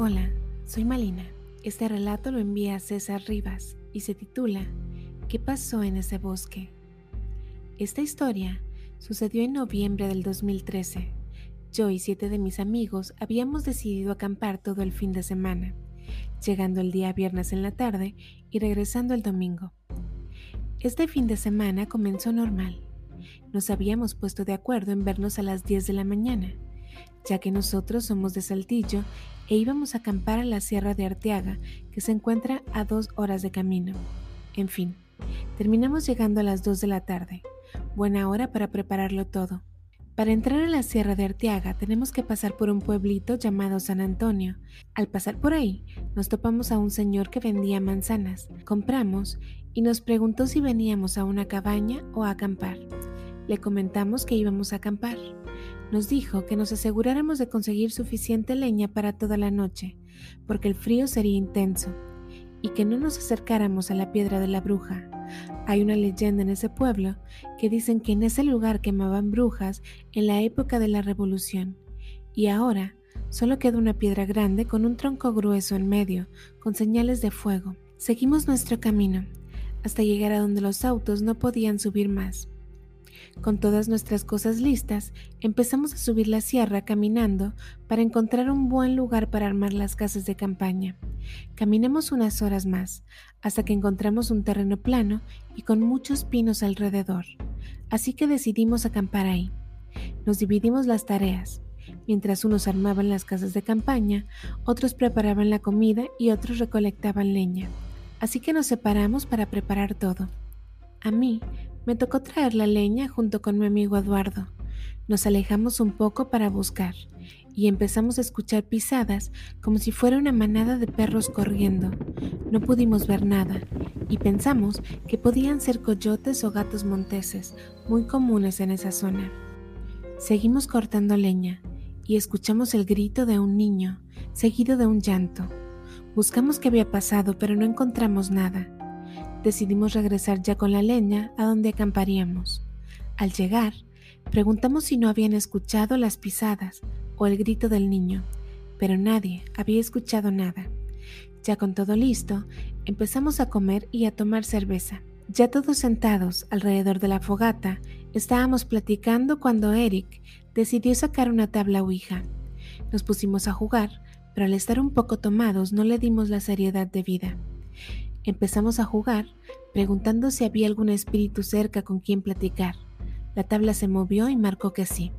Hola, soy Malina. Este relato lo envía César Rivas y se titula ¿Qué pasó en ese bosque? Esta historia sucedió en noviembre del 2013. Yo y siete de mis amigos habíamos decidido acampar todo el fin de semana, llegando el día viernes en la tarde y regresando el domingo. Este fin de semana comenzó normal. Nos habíamos puesto de acuerdo en vernos a las 10 de la mañana, ya que nosotros somos de Saltillo e íbamos a acampar a la Sierra de Arteaga, que se encuentra a dos horas de camino. En fin, terminamos llegando a las 2 de la tarde, buena hora para prepararlo todo. Para entrar a la Sierra de Arteaga tenemos que pasar por un pueblito llamado San Antonio. Al pasar por ahí, nos topamos a un señor que vendía manzanas. Compramos y nos preguntó si veníamos a una cabaña o a acampar. Le comentamos que íbamos a acampar. Nos dijo que nos aseguráramos de conseguir suficiente leña para toda la noche, porque el frío sería intenso, y que no nos acercáramos a la piedra de la bruja. Hay una leyenda en ese pueblo que dicen que en ese lugar quemaban brujas en la época de la revolución, y ahora solo queda una piedra grande con un tronco grueso en medio, con señales de fuego. Seguimos nuestro camino, hasta llegar a donde los autos no podían subir más. Con todas nuestras cosas listas, empezamos a subir la sierra caminando para encontrar un buen lugar para armar las casas de campaña. Caminamos unas horas más, hasta que encontramos un terreno plano y con muchos pinos alrededor, así que decidimos acampar ahí. Nos dividimos las tareas. Mientras unos armaban las casas de campaña, otros preparaban la comida y otros recolectaban leña. Así que nos separamos para preparar todo. A mí me tocó traer la leña junto con mi amigo Eduardo. Nos alejamos un poco para buscar y empezamos a escuchar pisadas como si fuera una manada de perros corriendo. No pudimos ver nada y pensamos que podían ser coyotes o gatos monteses, muy comunes en esa zona. Seguimos cortando leña y escuchamos el grito de un niño, seguido de un llanto. Buscamos qué había pasado, pero no encontramos nada decidimos regresar ya con la leña a donde acamparíamos. Al llegar, preguntamos si no habían escuchado las pisadas o el grito del niño, pero nadie había escuchado nada. Ya con todo listo, empezamos a comer y a tomar cerveza. Ya todos sentados alrededor de la fogata, estábamos platicando cuando Eric decidió sacar una tabla Ouija. Nos pusimos a jugar, pero al estar un poco tomados no le dimos la seriedad debida. Empezamos a jugar, preguntando si había algún espíritu cerca con quien platicar. La tabla se movió y marcó que sí.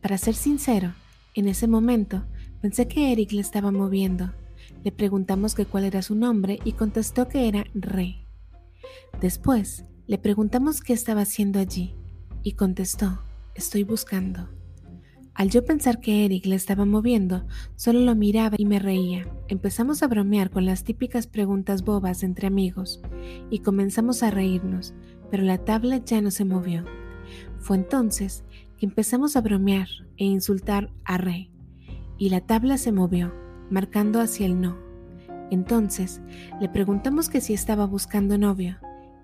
Para ser sincero, en ese momento pensé que Eric le estaba moviendo. Le preguntamos que cuál era su nombre y contestó que era Re. Después, le preguntamos qué estaba haciendo allí y contestó, estoy buscando. Al yo pensar que Eric le estaba moviendo, solo lo miraba y me reía. Empezamos a bromear con las típicas preguntas bobas entre amigos y comenzamos a reírnos, pero la tabla ya no se movió. Fue entonces que empezamos a bromear e insultar a Rey y la tabla se movió, marcando hacia el no. Entonces le preguntamos que si estaba buscando novio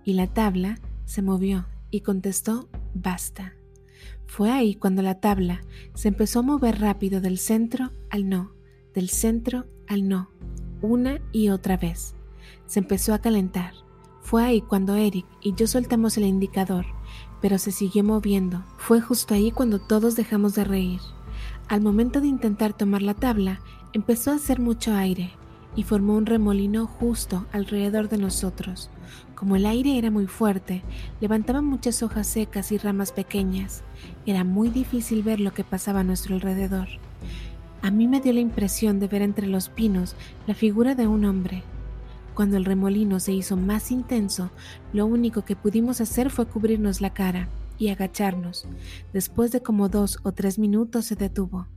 y la tabla se movió y contestó basta. Fue ahí cuando la tabla se empezó a mover rápido del centro al no, del centro al no, una y otra vez. Se empezó a calentar. Fue ahí cuando Eric y yo soltamos el indicador, pero se siguió moviendo. Fue justo ahí cuando todos dejamos de reír. Al momento de intentar tomar la tabla, empezó a hacer mucho aire y formó un remolino justo alrededor de nosotros. Como el aire era muy fuerte, levantaba muchas hojas secas y ramas pequeñas. Era muy difícil ver lo que pasaba a nuestro alrededor. A mí me dio la impresión de ver entre los pinos la figura de un hombre. Cuando el remolino se hizo más intenso, lo único que pudimos hacer fue cubrirnos la cara y agacharnos. Después de como dos o tres minutos se detuvo.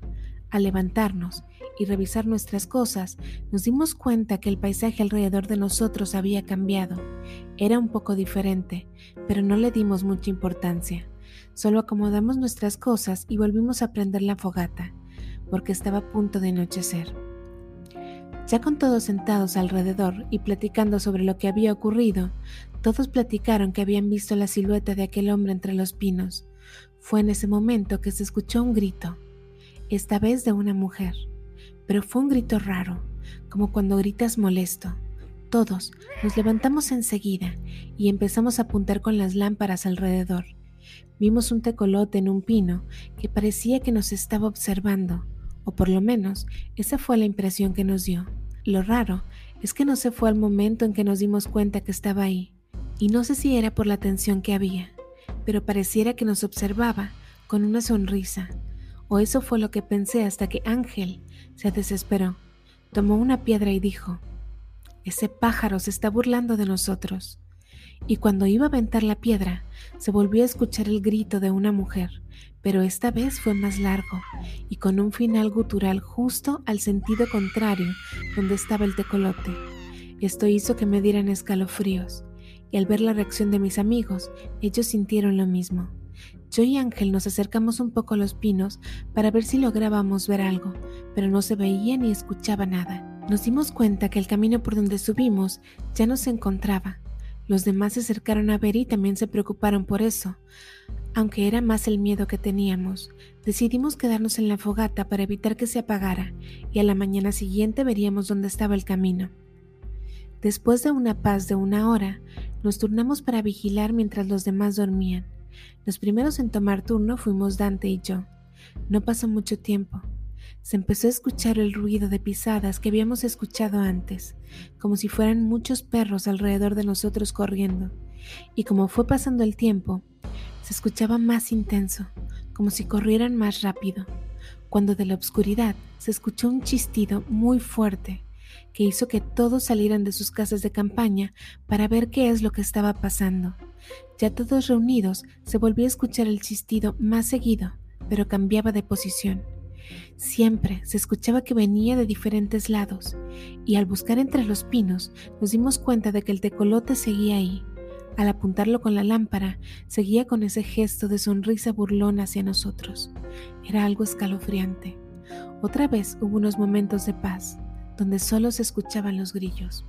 Al levantarnos y revisar nuestras cosas, nos dimos cuenta que el paisaje alrededor de nosotros había cambiado. Era un poco diferente, pero no le dimos mucha importancia. Solo acomodamos nuestras cosas y volvimos a prender la fogata, porque estaba a punto de anochecer. Ya con todos sentados alrededor y platicando sobre lo que había ocurrido, todos platicaron que habían visto la silueta de aquel hombre entre los pinos. Fue en ese momento que se escuchó un grito esta vez de una mujer, pero fue un grito raro, como cuando gritas molesto. Todos nos levantamos enseguida y empezamos a apuntar con las lámparas alrededor. Vimos un tecolote en un pino que parecía que nos estaba observando, o por lo menos esa fue la impresión que nos dio. Lo raro es que no se fue al momento en que nos dimos cuenta que estaba ahí, y no sé si era por la tensión que había, pero pareciera que nos observaba con una sonrisa, o eso fue lo que pensé hasta que Ángel se desesperó, tomó una piedra y dijo, ese pájaro se está burlando de nosotros. Y cuando iba a aventar la piedra, se volvió a escuchar el grito de una mujer, pero esta vez fue más largo y con un final gutural justo al sentido contrario donde estaba el tecolote. Esto hizo que me dieran escalofríos, y al ver la reacción de mis amigos, ellos sintieron lo mismo. Yo y Ángel nos acercamos un poco a los pinos para ver si lográbamos ver algo, pero no se veía ni escuchaba nada. Nos dimos cuenta que el camino por donde subimos ya no se encontraba. Los demás se acercaron a ver y también se preocuparon por eso. Aunque era más el miedo que teníamos, decidimos quedarnos en la fogata para evitar que se apagara y a la mañana siguiente veríamos dónde estaba el camino. Después de una paz de una hora, nos turnamos para vigilar mientras los demás dormían. Los primeros en tomar turno fuimos Dante y yo. No pasó mucho tiempo se empezó a escuchar el ruido de pisadas que habíamos escuchado antes, como si fueran muchos perros alrededor de nosotros corriendo, y como fue pasando el tiempo, se escuchaba más intenso, como si corrieran más rápido, cuando de la oscuridad se escuchó un chistido muy fuerte que hizo que todos salieran de sus casas de campaña para ver qué es lo que estaba pasando. Ya todos reunidos se volvió a escuchar el chistido más seguido, pero cambiaba de posición. Siempre se escuchaba que venía de diferentes lados, y al buscar entre los pinos nos dimos cuenta de que el tecolote seguía ahí. Al apuntarlo con la lámpara, seguía con ese gesto de sonrisa burlona hacia nosotros. Era algo escalofriante. Otra vez hubo unos momentos de paz, donde solo se escuchaban los grillos.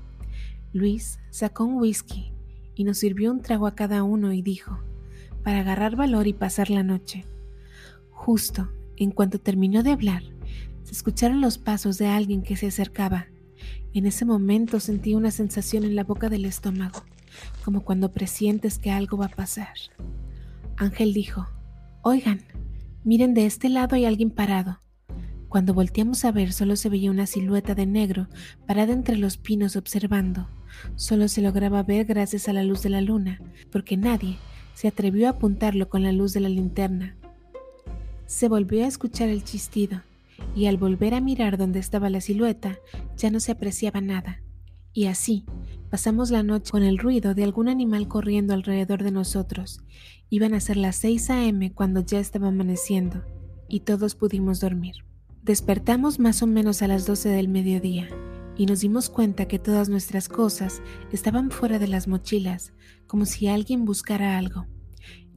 Luis sacó un whisky y nos sirvió un trago a cada uno y dijo, para agarrar valor y pasar la noche. Justo en cuanto terminó de hablar, se escucharon los pasos de alguien que se acercaba. En ese momento sentí una sensación en la boca del estómago, como cuando presientes que algo va a pasar. Ángel dijo, Oigan, miren, de este lado hay alguien parado. Cuando volteamos a ver solo se veía una silueta de negro parada entre los pinos observando. Solo se lograba ver gracias a la luz de la luna, porque nadie se atrevió a apuntarlo con la luz de la linterna. Se volvió a escuchar el chistido, y al volver a mirar donde estaba la silueta, ya no se apreciaba nada. Y así, pasamos la noche con el ruido de algún animal corriendo alrededor de nosotros. Iban a ser las 6 a.m. cuando ya estaba amaneciendo, y todos pudimos dormir. Despertamos más o menos a las 12 del mediodía, y nos dimos cuenta que todas nuestras cosas estaban fuera de las mochilas, como si alguien buscara algo.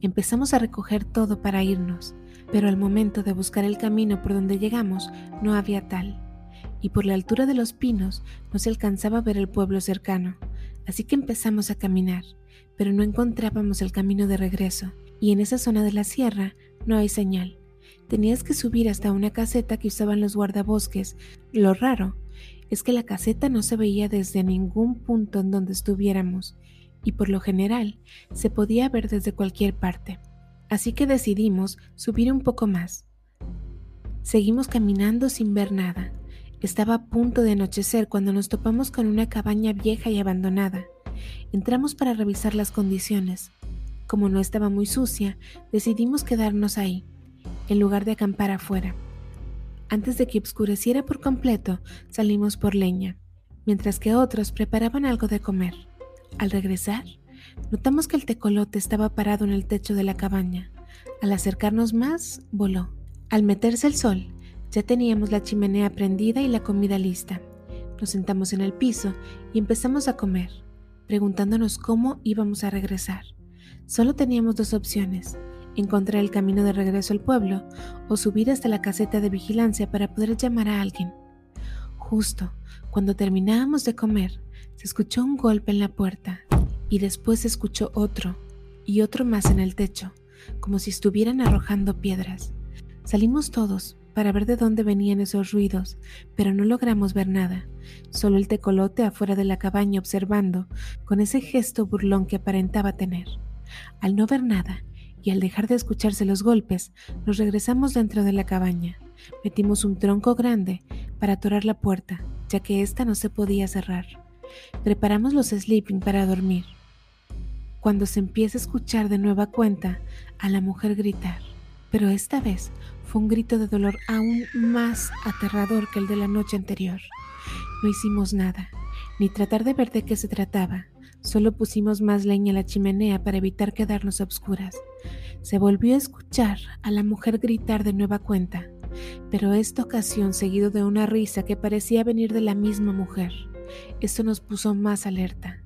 Empezamos a recoger todo para irnos, pero al momento de buscar el camino por donde llegamos no había tal, y por la altura de los pinos no se alcanzaba a ver el pueblo cercano, así que empezamos a caminar, pero no encontrábamos el camino de regreso, y en esa zona de la sierra no hay señal. Tenías que subir hasta una caseta que usaban los guardabosques. Lo raro es que la caseta no se veía desde ningún punto en donde estuviéramos, y por lo general se podía ver desde cualquier parte así que decidimos subir un poco más. Seguimos caminando sin ver nada. Estaba a punto de anochecer cuando nos topamos con una cabaña vieja y abandonada. Entramos para revisar las condiciones. Como no estaba muy sucia, decidimos quedarnos ahí, en lugar de acampar afuera. Antes de que oscureciera por completo, salimos por leña, mientras que otros preparaban algo de comer. Al regresar, Notamos que el tecolote estaba parado en el techo de la cabaña. Al acercarnos más, voló. Al meterse el sol, ya teníamos la chimenea prendida y la comida lista. Nos sentamos en el piso y empezamos a comer, preguntándonos cómo íbamos a regresar. Solo teníamos dos opciones, encontrar el camino de regreso al pueblo o subir hasta la caseta de vigilancia para poder llamar a alguien. Justo cuando terminábamos de comer, se escuchó un golpe en la puerta y después escuchó otro y otro más en el techo, como si estuvieran arrojando piedras. Salimos todos, para ver de dónde venían esos ruidos, pero no logramos ver nada, solo el tecolote afuera de la cabaña observando, con ese gesto burlón que aparentaba tener. Al no ver nada, y al dejar de escucharse los golpes, nos regresamos dentro de la cabaña. Metimos un tronco grande para atorar la puerta, ya que ésta no se podía cerrar. Preparamos los sleeping para dormir. Cuando se empieza a escuchar de nueva cuenta a la mujer gritar, pero esta vez fue un grito de dolor aún más aterrador que el de la noche anterior. No hicimos nada, ni tratar de ver de qué se trataba. Solo pusimos más leña a la chimenea para evitar quedarnos a obscuras. Se volvió a escuchar a la mujer gritar de nueva cuenta, pero esta ocasión seguido de una risa que parecía venir de la misma mujer. Esto nos puso más alerta.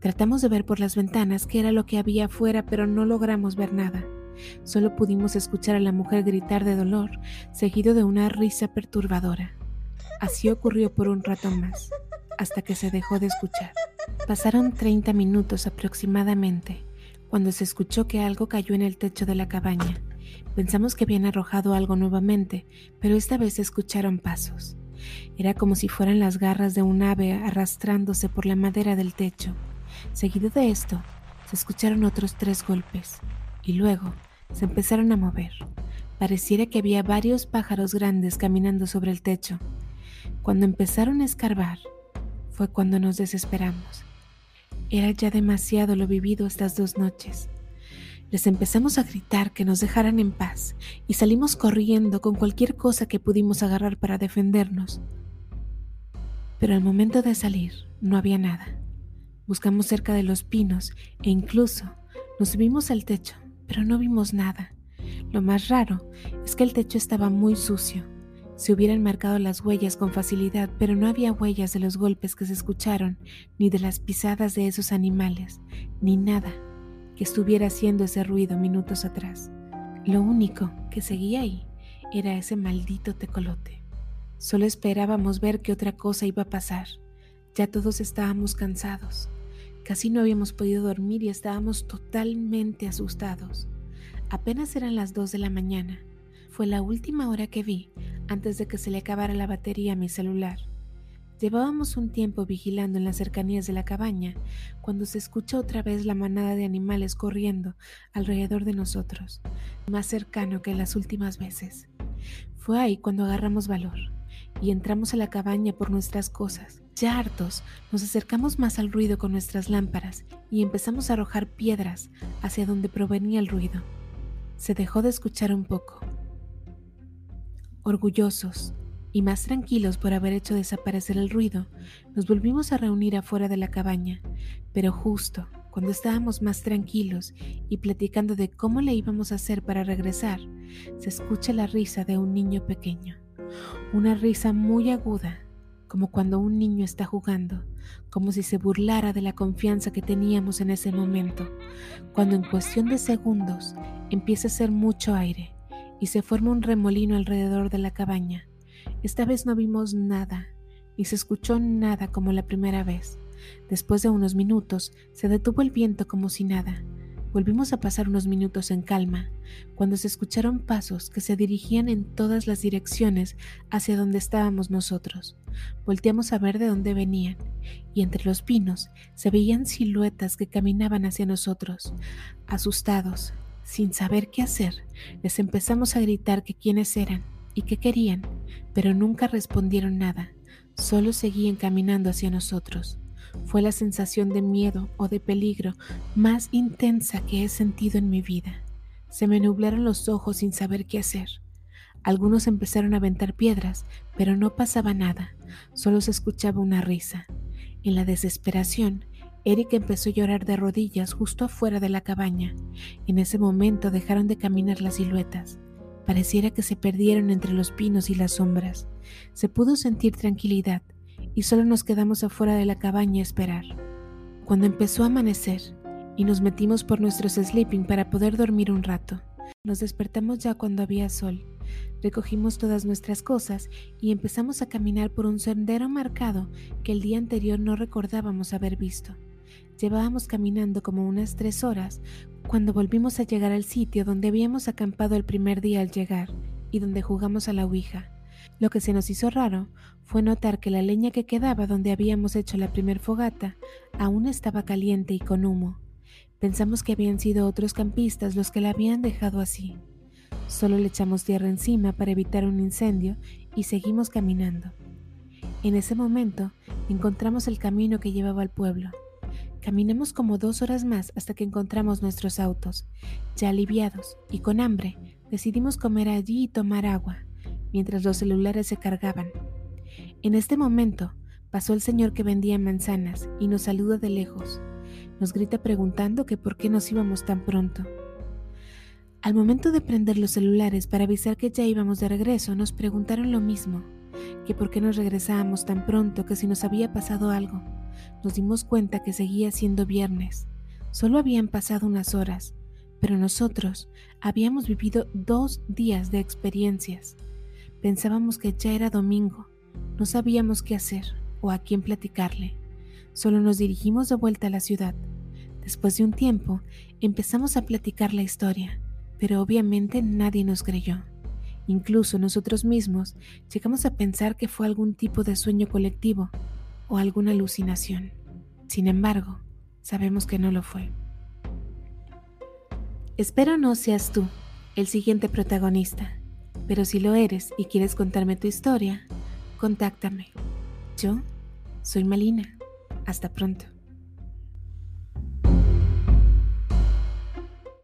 Tratamos de ver por las ventanas qué era lo que había afuera, pero no logramos ver nada. Solo pudimos escuchar a la mujer gritar de dolor, seguido de una risa perturbadora. Así ocurrió por un rato más, hasta que se dejó de escuchar. Pasaron 30 minutos aproximadamente, cuando se escuchó que algo cayó en el techo de la cabaña. Pensamos que habían arrojado algo nuevamente, pero esta vez se escucharon pasos. Era como si fueran las garras de un ave arrastrándose por la madera del techo. Seguido de esto, se escucharon otros tres golpes, y luego se empezaron a mover. Pareciera que había varios pájaros grandes caminando sobre el techo. Cuando empezaron a escarbar, fue cuando nos desesperamos. Era ya demasiado lo vivido estas dos noches. Les empezamos a gritar que nos dejaran en paz y salimos corriendo con cualquier cosa que pudimos agarrar para defendernos. Pero al momento de salir no había nada. Buscamos cerca de los pinos e incluso nos subimos al techo pero no vimos nada. Lo más raro es que el techo estaba muy sucio. Se hubieran marcado las huellas con facilidad, pero no había huellas de los golpes que se escucharon, ni de las pisadas de esos animales, ni nada que estuviera haciendo ese ruido minutos atrás. Lo único que seguía ahí era ese maldito tecolote. Solo esperábamos ver qué otra cosa iba a pasar. Ya todos estábamos cansados. Casi no habíamos podido dormir y estábamos totalmente asustados. Apenas eran las 2 de la mañana. Fue la última hora que vi antes de que se le acabara la batería a mi celular. Llevábamos un tiempo vigilando en las cercanías de la cabaña cuando se escuchó otra vez la manada de animales corriendo alrededor de nosotros, más cercano que las últimas veces. Fue ahí cuando agarramos valor y entramos a la cabaña por nuestras cosas. Ya hartos, nos acercamos más al ruido con nuestras lámparas y empezamos a arrojar piedras hacia donde provenía el ruido. Se dejó de escuchar un poco. Orgullosos y más tranquilos por haber hecho desaparecer el ruido, nos volvimos a reunir afuera de la cabaña, pero justo cuando estábamos más tranquilos y platicando de cómo le íbamos a hacer para regresar, se escucha la risa de un niño pequeño, una risa muy aguda como cuando un niño está jugando, como si se burlara de la confianza que teníamos en ese momento, cuando en cuestión de segundos empieza a ser mucho aire y se forma un remolino alrededor de la cabaña. Esta vez no vimos nada, ni se escuchó nada como la primera vez. Después de unos minutos se detuvo el viento como si nada, Volvimos a pasar unos minutos en calma, cuando se escucharon pasos que se dirigían en todas las direcciones hacia donde estábamos nosotros. Volteamos a ver de dónde venían, y entre los pinos se veían siluetas que caminaban hacia nosotros. Asustados, sin saber qué hacer, les empezamos a gritar que quiénes eran y qué querían, pero nunca respondieron nada, solo seguían caminando hacia nosotros. Fue la sensación de miedo o de peligro más intensa que he sentido en mi vida. Se me nublaron los ojos sin saber qué hacer. Algunos empezaron a aventar piedras, pero no pasaba nada, solo se escuchaba una risa. En la desesperación, Eric empezó a llorar de rodillas justo afuera de la cabaña. En ese momento dejaron de caminar las siluetas. Pareciera que se perdieron entre los pinos y las sombras. Se pudo sentir tranquilidad, y solo nos quedamos afuera de la cabaña a esperar. Cuando empezó a amanecer y nos metimos por nuestros sleeping para poder dormir un rato, nos despertamos ya cuando había sol. Recogimos todas nuestras cosas y empezamos a caminar por un sendero marcado que el día anterior no recordábamos haber visto. Llevábamos caminando como unas tres horas cuando volvimos a llegar al sitio donde habíamos acampado el primer día al llegar, y donde jugamos a la Ouija. Lo que se nos hizo raro fue notar que la leña que quedaba donde habíamos hecho la primer fogata aún estaba caliente y con humo. Pensamos que habían sido otros campistas los que la habían dejado así. Solo le echamos tierra encima para evitar un incendio y seguimos caminando. En ese momento encontramos el camino que llevaba al pueblo. Caminamos como dos horas más hasta que encontramos nuestros autos. Ya aliviados y con hambre, decidimos comer allí y tomar agua, mientras los celulares se cargaban. En este momento pasó el señor que vendía manzanas y nos saluda de lejos. Nos grita preguntando que por qué nos íbamos tan pronto. Al momento de prender los celulares para avisar que ya íbamos de regreso, nos preguntaron lo mismo, que por qué nos regresábamos tan pronto, que si nos había pasado algo. Nos dimos cuenta que seguía siendo viernes. Solo habían pasado unas horas, pero nosotros habíamos vivido dos días de experiencias. Pensábamos que ya era domingo, no sabíamos qué hacer o a quién platicarle. Solo nos dirigimos de vuelta a la ciudad. Después de un tiempo, empezamos a platicar la historia pero obviamente nadie nos creyó. Incluso nosotros mismos llegamos a pensar que fue algún tipo de sueño colectivo o alguna alucinación. Sin embargo, sabemos que no lo fue. Espero no seas tú el siguiente protagonista, pero si lo eres y quieres contarme tu historia, contáctame. Yo soy Malina. Hasta pronto.